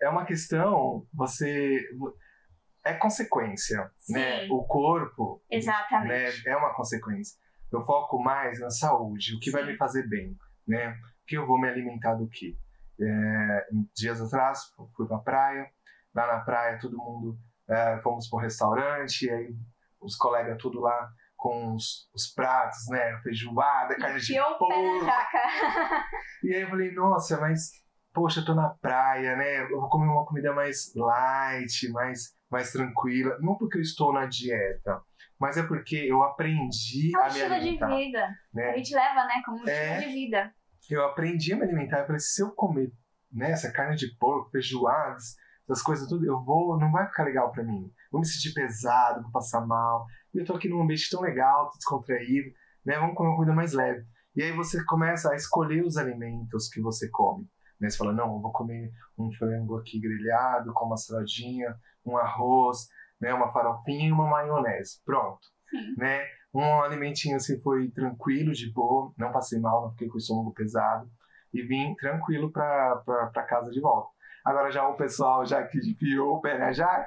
é uma questão, você. É consequência, né? Sim. O corpo né, Exatamente. é uma consequência. Eu foco mais na saúde, o que vai Sim. me fazer bem, né? O que eu vou me alimentar do que? É, dias atrás fui pra praia, lá na praia todo mundo é, fomos para um restaurante, e aí os colegas tudo lá com os, os pratos, né? Feijoada, carne de porco. E aí eu falei, nossa, mas poxa, eu tô na praia, né? Eu vou comer uma comida mais light, mais, mais tranquila. Não porque eu estou na dieta, mas é porque eu aprendi É um a me estilo de alimentar. vida. A Né? gente leva, né, como um É. estilo de vida. Eu aprendi a me alimentar. Eu falei, se eu comer né, essa carne de porco, feijoadas, essas coisas tudo, eu vou, não vai ficar legal pra mim. Vou me sentir pesado, vou passar mal. E eu tô aqui num ambiente tão legal, tão descontraído, né? Vamos comer uma comida mais leve. E aí você começa a escolher os alimentos que você come. Né? Você fala, não, eu vou comer um frango aqui grelhado com uma saladinha, um arroz, né? uma farofinha e uma maionese. Pronto. Sim. Né? Um alimentinho assim foi tranquilo, de boa, não passei mal, não fiquei com o estômago pesado e vim tranquilo pra casa de volta. Agora já o pessoal já que pé na jaca,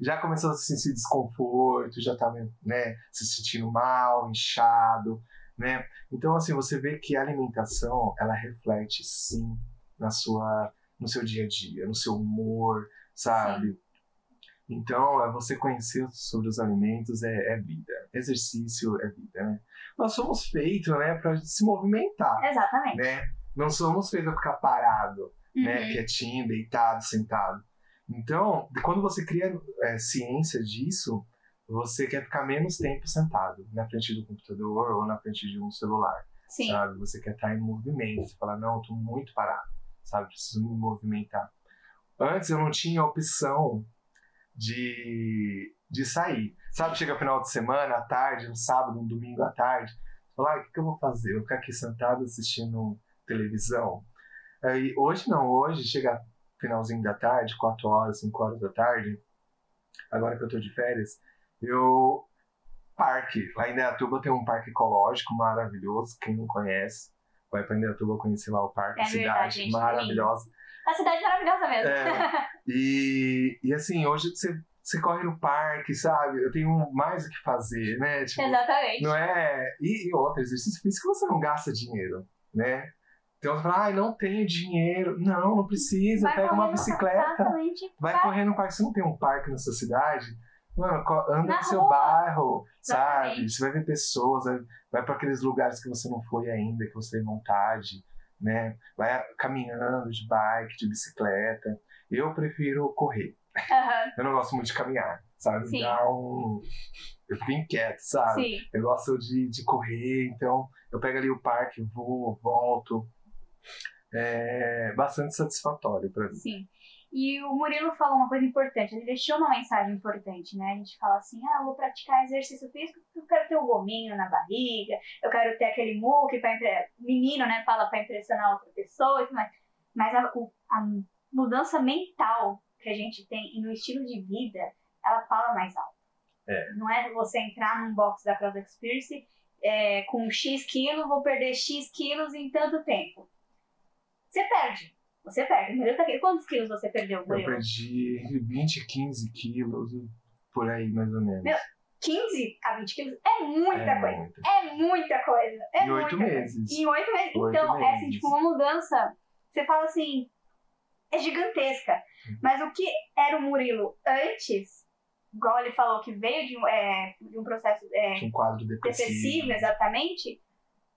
já começou a sentir desconforto, já tava né, se sentindo mal, inchado, né? Então assim, você vê que a alimentação, ela reflete sim na sua no seu dia a dia, no seu humor, sabe? Então, é você conhecer sobre os alimentos é, é vida. Exercício é vida, né? Nós somos feitos, né, para se movimentar, Exatamente. né? Não somos feitos para ficar parado, né, Uhum. quietinho, deitado, sentado. Então, quando você cria é, ciência disso, você quer ficar menos tempo sentado na frente do computador ou na frente de um celular, Sim. sabe? Você quer estar em movimento. Você fala, não, eu tô muito parado, sabe? Preciso me movimentar. Antes eu não tinha a opção de, de sair. Sabe, chega final de semana, à tarde, um sábado, um domingo à tarde, falar, ah, o que, que eu vou fazer? Eu vou ficar aqui sentado assistindo televisão? Aí, hoje não, hoje chega finalzinho da tarde, 4 horas, 5 horas da tarde, agora que eu tô de férias, eu. Parque. Lá em Indaiatuba tem um parque ecológico maravilhoso, quem não conhece, vai pra Indaiatuba conhecer lá o parque, É cidade verdade, gente, maravilhosa. A cidade é maravilhosa mesmo. É, e, e assim, hoje você, você corre no parque, sabe? Eu tenho mais o que fazer, né? Tipo, Exatamente. não é. E, e outro, exercício físico você não gasta dinheiro, né? Então você fala, ai, não tenho dinheiro. Não, não precisa. Vai Pega uma bicicleta, vai correr no parque. Você não tem um parque na sua cidade? Mano, anda Na no seu rua. bairro, sabe? Exatamente. Você vai ver pessoas, vai, vai para aqueles lugares que você não foi ainda, que você tem vontade, né? Vai caminhando de bike, de bicicleta. Eu prefiro correr. Aham. Eu não gosto muito de caminhar, sabe? Sim. Dá um. eu fico inquieto, sabe? Sim. Eu gosto de, de correr, então eu pego ali o parque, vou, volto. É bastante satisfatório para mim. Sim. E o Murilo falou uma coisa importante, ele deixou uma mensagem importante, né? A gente fala assim, ah, eu vou praticar exercício físico porque eu quero ter um gominho na barriga, eu quero ter aquele muque para impre... menino, né, fala para impressionar outra pessoa, e tudo mais. mas a, a mudança mental que a gente tem e no estilo de vida, ela fala mais alto. É. Não é você entrar num box da Cross Experience é, com X quilos, vou perder X quilos em tanto tempo. Você perde. Você perde. O Murilo tá aqui. Quantos quilos você perdeu, Eu Murilo? perdi 20, 15 quilos, por aí mais ou menos. Meu, 15 a 20 quilos é muita é coisa. muito. É muita coisa. É Em oito muita meses. Em oito meses. Então, é assim, meses. tipo, uma mudança. Você fala assim, é gigantesca. Uhum. Mas o que era o Murilo antes, igual ele falou que veio de, um- é, de um processo é, Tinha um quadro depressivo, depressivo. exatamente,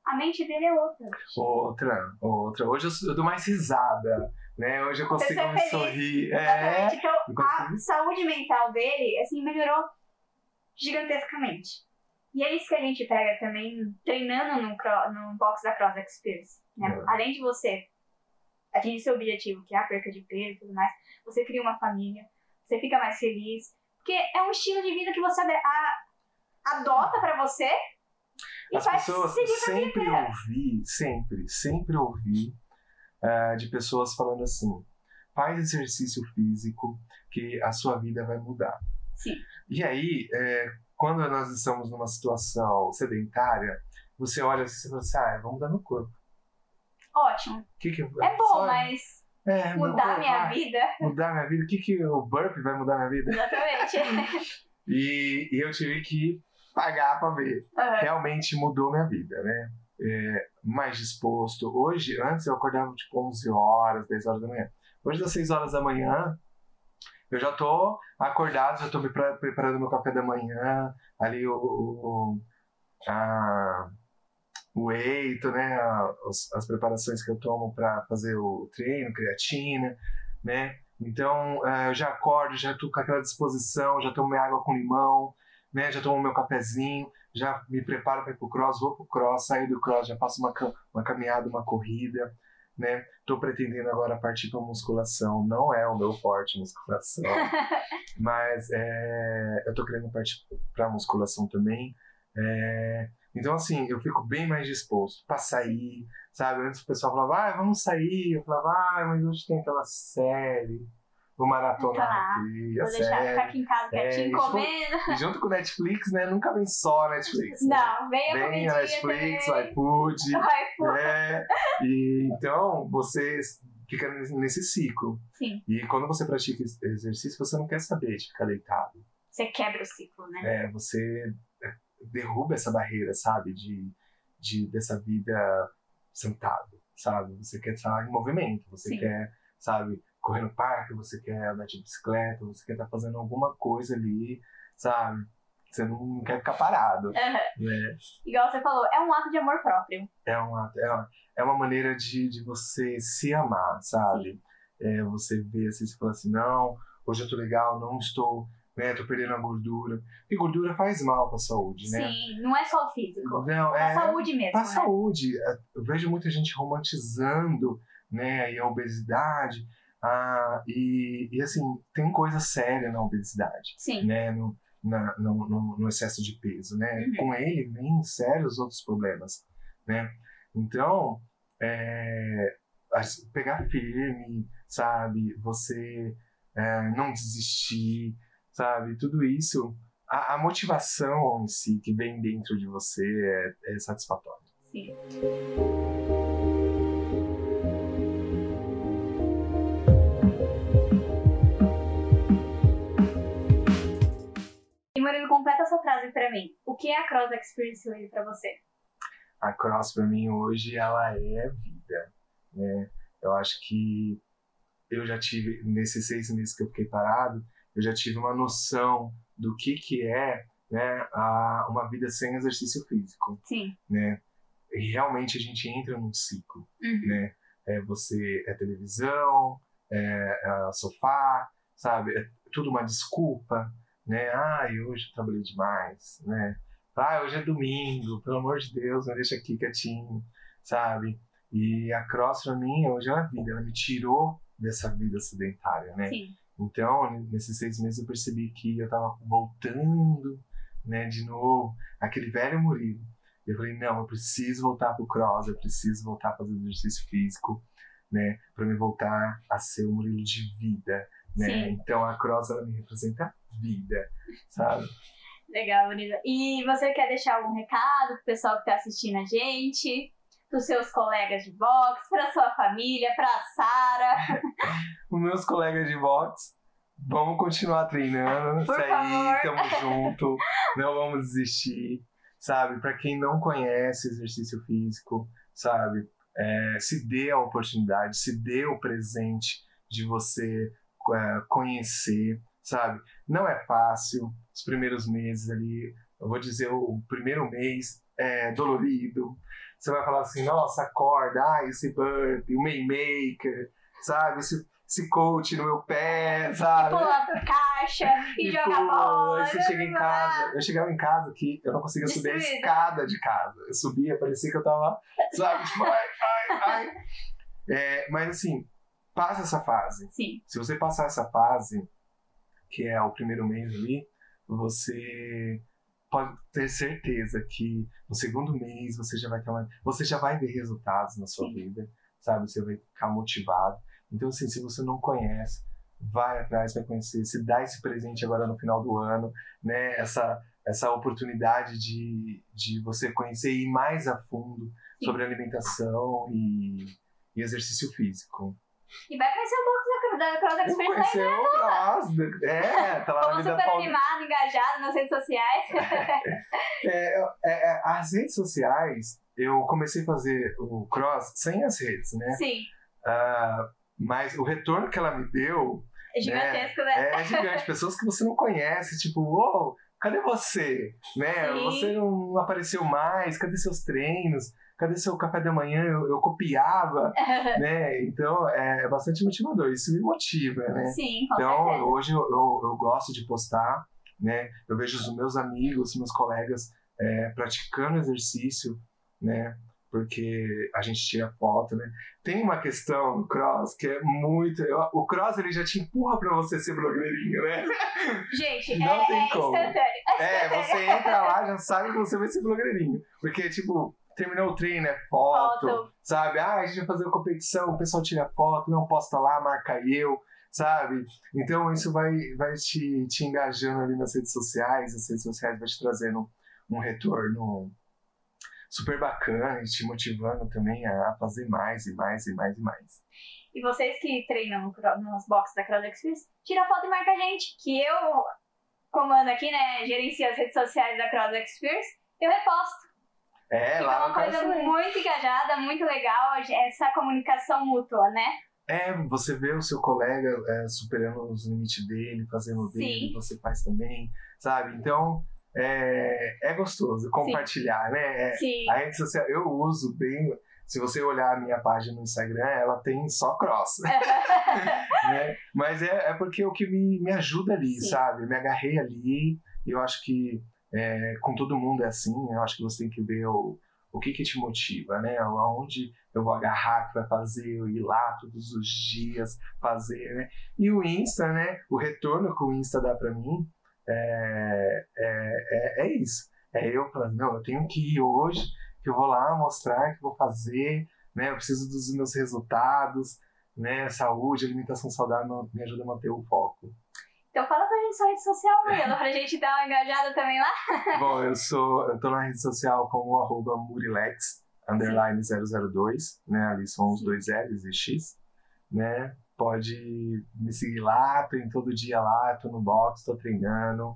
a mente dele é outra. Outra, outra. Hoje eu, dou mais risada, né? Hoje eu consigo Pessoa me sorrir. É, Exatamente. Então, eu a saúde mental dele, assim, melhorou gigantescamente. E é isso que a gente prega também, treinando no, no box da Cross Experience. Né? É. Além de você atingir seu objetivo, que é a perca de peso e tudo mais, você cria uma família, você fica mais feliz. Porque é um estilo de vida que você adota pra você e As pessoas sempre ouvi, sempre, sempre ouvi ah, de pessoas falando assim: faz exercício físico que a sua vida vai mudar. Sim. E aí, é, quando nós estamos numa situação sedentária, você olha assim e fala assim: ah, vou mudar meu corpo. Ótimo. Que que, É bom, só- mas é, mudar corpo, minha ah, vida. Mudar minha vida? O que, que o burp vai mudar minha vida? Exatamente. E, e eu tive que pagar pra ver. Aham. realmente mudou minha vida, né? É, mais disposto. Hoje, antes eu acordava tipo 11 horas, 10 horas da manhã. Hoje, das 6 horas da manhã, eu já tô acordado, já tô me pre- preparando meu café da manhã, ali o, o, a, o whey, né? a- os- as preparações que eu tomo para fazer o treino, creatina, né? Então, é, eu já acordo, já tô com aquela disposição, já tomo minha água com limão, né? Já tomo meu cafezinho, já me preparo para ir pro cross, vou pro cross, saio do cross, já faço uma, uma caminhada, uma corrida, né? Tô pretendendo agora partir para musculação, não é o meu forte musculação, mas é, eu tô querendo partir para musculação também. É, então assim, eu fico bem mais disposto para sair, sabe? Antes o pessoal falava, ah, vamos sair, eu falava, ah, mas hoje tem aquela série, vou maratonar Tá. aqui, Vou deixar ficar série. aqui em casa É, quietinho, isso- comendo. Junto com o Netflix, né? Nunca vem só a Netflix. né? Não, vem a Vem a Netflix, o também. iFood. Vai, pô. É, e então você fica nesse- ciclo. Sim, E quando você pratica esse exercício, você não quer saber de ficar deitado. você quebra o ciclo, né? É, você derruba essa barreira, sabe? De, de dessa vida sentado, sabe? Você quer estar em movimento, você Sim. quer, sabe, correr no parque, você quer andar de bicicleta, você quer estar fazendo alguma coisa ali, sabe? Você não quer ficar parado, Aham. né? Igual você falou, é um ato de amor próprio. É uma, é uma, é uma maneira de, de você se amar, sabe? É, você vê assim, você fala assim, não, hoje eu tô legal, não estou, né, tô perdendo a gordura. E gordura faz mal pra saúde, né? Sim, não é só o físico. Não, É é a saúde mesmo, pra né? saúde. Eu vejo muita gente romantizando, né, aí a obesidade. Ah, e, e assim, tem coisa séria na obesidade Sim, né, no, na- no, no- no excesso de peso, né? Uhum. Com ele vem sérios outros problemas, né? Então, é, pegar firme, sabe? Você é, não desistir, sabe? Tudo isso, a, a motivação em si que vem dentro de você é, é satisfatória. sim. Completa essa frase pra mim. O que é a Cross Experience hoje pra você? a cross para mim hoje ela é vida, né? Eu acho que eu já tive nesses seis meses que eu fiquei parado, eu já tive uma noção do que que é, né, a, uma vida sem exercício físico, Sim. né? E realmente a gente entra num ciclo, Uhum. né? É você é televisão, é, é sofá, sabe? É tudo uma desculpa, né? Ai, hoje eu trabalhei demais, né? Ah, hoje é domingo, pelo amor de Deus, me deixa aqui quietinho, sabe? E a cross pra mim hoje é uma vida, ela me tirou dessa vida sedentária, né? Sim. Então, nesses seis meses eu percebi que eu tava voltando, né, de novo, aquele velho Murilo. Eu falei, não, eu preciso voltar pro cross, eu preciso voltar a fazer exercício físico, né, para me voltar a ser o Murilo de vida, né? Sim. Então a cross ela me representa vida, sabe? Legal, Bonita. E você quer deixar algum recado pro pessoal que tá assistindo a gente? Pros seus colegas de boxe, pra sua família, pra Sara. Os meus colegas de boxe, vamos continuar treinando, Por isso aí, favor. tamo junto, não vamos desistir, sabe? Pra quem não conhece exercício físico, sabe? É, se dê a oportunidade, se dê o presente de você é, conhecer, sabe? Não é fácil, os primeiros meses ali, eu vou dizer, o primeiro mês é dolorido, você vai falar assim, nossa, acorda, ah, esse burp, o Maymaker, sabe? Esse, esse coach no meu pé, sabe? Pular pro caixa e, E jogar pula, bola. você chega em casa, eu chegava em casa que eu não conseguia subir a escada de casa. Eu subia, parecia que eu tava, sabe, tipo, ai, ai, ai. É, mas assim, passa essa fase. Sim, Se você passar essa fase, que é o primeiro mês ali, você pode ter certeza que no segundo mês você já vai ter uma, você já vai ver resultados na sua Sim. vida, sabe? Você vai ficar motivado. Então, assim, se você não conhece, vai atrás, vai conhecer, se dá esse presente agora no final do ano, né? Essa essa oportunidade de, de você conhecer e ir mais a fundo Sim. sobre alimentação e, e exercício físico. E vai conhecer um pouco da, da Cross Eu Experience conheci o Nossa, é, tá lá na Como vida super Paul- animado, engajado nas redes sociais. É, é, é, as redes sociais, eu comecei a fazer o cross sem as redes, né? Sim, Ah, mas o retorno que ela me deu é gigantesco, né? é gigante. Pessoas que você não conhece, tipo, uou, cadê você? Né? Sim. Você não apareceu mais, cadê seus treinos? Cadê seu café da manhã? Eu, eu copiava, né? Então é bastante motivador. Isso me motiva, né? Sim, com Então, certeza. hoje eu, eu, eu gosto de postar, né? Eu vejo os meus amigos, meus colegas é, praticando exercício, né? Porque a gente tira foto, né? Tem uma questão no cross que é muito. o cross ele já te empurra pra você ser blogueirinho, né? Gente, Não é, tem é como. instantâneo. É, você entra lá já sabe que você vai ser blogueirinho. Porque, tipo, terminou o treino, é foto, Foto. sabe? Ah, a gente vai fazer uma competição, o pessoal tira foto, não posta lá, marca eu, sabe? Então isso vai, vai te, te engajando ali nas redes sociais, as redes sociais vai te trazendo um retorno super bacana e te motivando também a fazer mais e mais e mais e mais. E vocês que treinam nos boxes da Cross Experience, tira foto e marca a gente. Que eu comando aqui, né? Gerencio as redes sociais da Cross Experience. Eu reposto. É, lá uma coisa coração. muito engajada, muito legal. Essa comunicação mútua, né? É, você vê o seu colega é, superando os limites dele, fazendo o Sim. dele, você faz também, sabe? Então, é, é gostoso compartilhar, né? É, Sim. a rede social, eu uso bem. Se você olhar a minha página no Instagram, ela tem só cross, né? Mas é, é porque é o que me, me ajuda ali, Sim. sabe? Me agarrei ali e eu acho que é, com todo mundo é assim? Eu acho que você tem que ver o, o que que te motiva, né? Aonde eu vou agarrar que vai fazer, eu ir lá todos os dias fazer, né? E o Insta, né? O retorno que o Insta dá pra mim é, é, é, é isso. É eu falando, não, eu tenho que ir hoje, que eu vou lá mostrar, que vou fazer, né? Eu preciso dos meus resultados, né? Saúde, alimentação saudável me ajuda a manter o foco. Então fala pra gente sua rede social, Murilo, pra gente dar uma engajada também lá. Bom, eu sou, eu tô na rede social como arroba Murilex, underline 002, né? Ali são os dois L's e X, né? Pode me seguir lá, tô em todo dia lá, tô no box, tô treinando.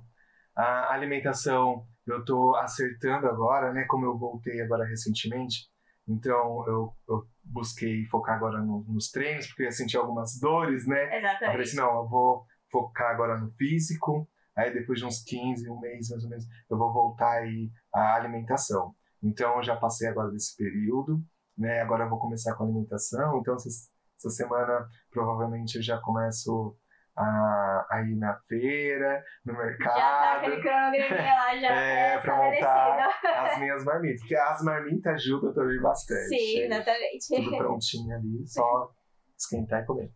A alimentação eu tô acertando agora, né? Como eu voltei agora recentemente, então eu, eu busquei focar agora no- nos treinos, porque eu ia sentir algumas dores, né? Eu falei Exatamente. assim, não, eu vou focar agora no físico, aí depois de uns 15, um mês mais ou menos, eu vou voltar aí à alimentação. Então eu já passei agora desse período, né? Agora eu vou começar com a alimentação, então essa, semana provavelmente eu já começo a, a ir na feira, no mercado. Já tá aquele cronograminha lá, já É, é, pra montar as minhas marmitas. Porque as marmitas ajudam também bastante. Sim, exatamente. Tudo prontinho ali, só esquentar e comer.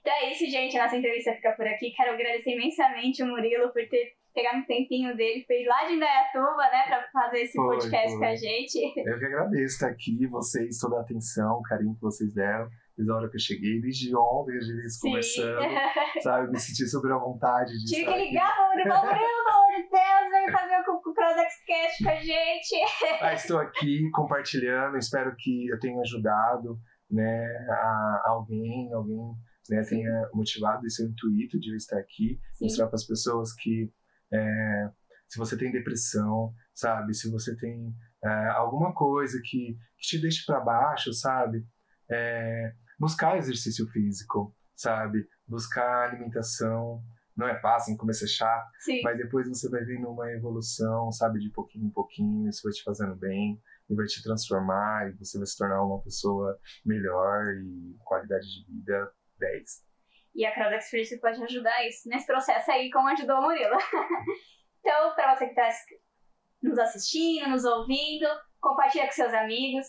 Então é isso, gente. Nossa entrevista fica por aqui. Quero agradecer imensamente o Murilo por ter pegado um tempinho dele, foi lá de Indaiatuba, né, pra fazer esse Foi, podcast foi. com a gente. Eu que agradeço estar aqui, vocês, toda a atenção, o carinho que vocês deram. Desde a hora que eu cheguei, desde ontem, a gente conversando, sabe? Me senti super à vontade de Tive que ligar pro Murilo, pelo amor de Deus, vem fazer o, o Crosex Cast com a gente. Ah, estou aqui compartilhando, espero que eu tenha ajudado né, a alguém, alguém né, tenha motivado esse intuito de eu estar aqui, Sim. mostrar para as pessoas que é, se você tem depressão, sabe, se você tem é, alguma coisa que, que te deixe para baixo, sabe, é, buscar exercício físico, sabe, buscar alimentação, não é fácil, no começo é chato, Sim. mas depois você vai vendo uma evolução, sabe, de pouquinho em pouquinho, isso vai te fazendo bem e vai te transformar e você vai se tornar uma pessoa melhor e qualidade de vida 10. E a Crosex First pode ajudar isso nesse processo aí, como ajudou o Murilo. então, pra você que tá nos assistindo, nos ouvindo, compartilha com seus amigos.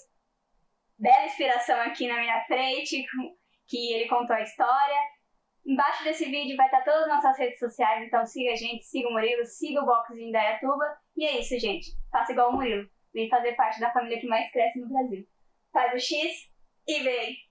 Bela inspiração aqui na minha frente, que ele contou a história. Embaixo desse vídeo vai estar todas as nossas redes sociais, então siga a gente, siga o Murilo, siga o Box de Indaiatuba. E é isso, gente. Faça igual o Murilo. Vem fazer parte da família que mais cresce no Brasil. Faz o X e vem!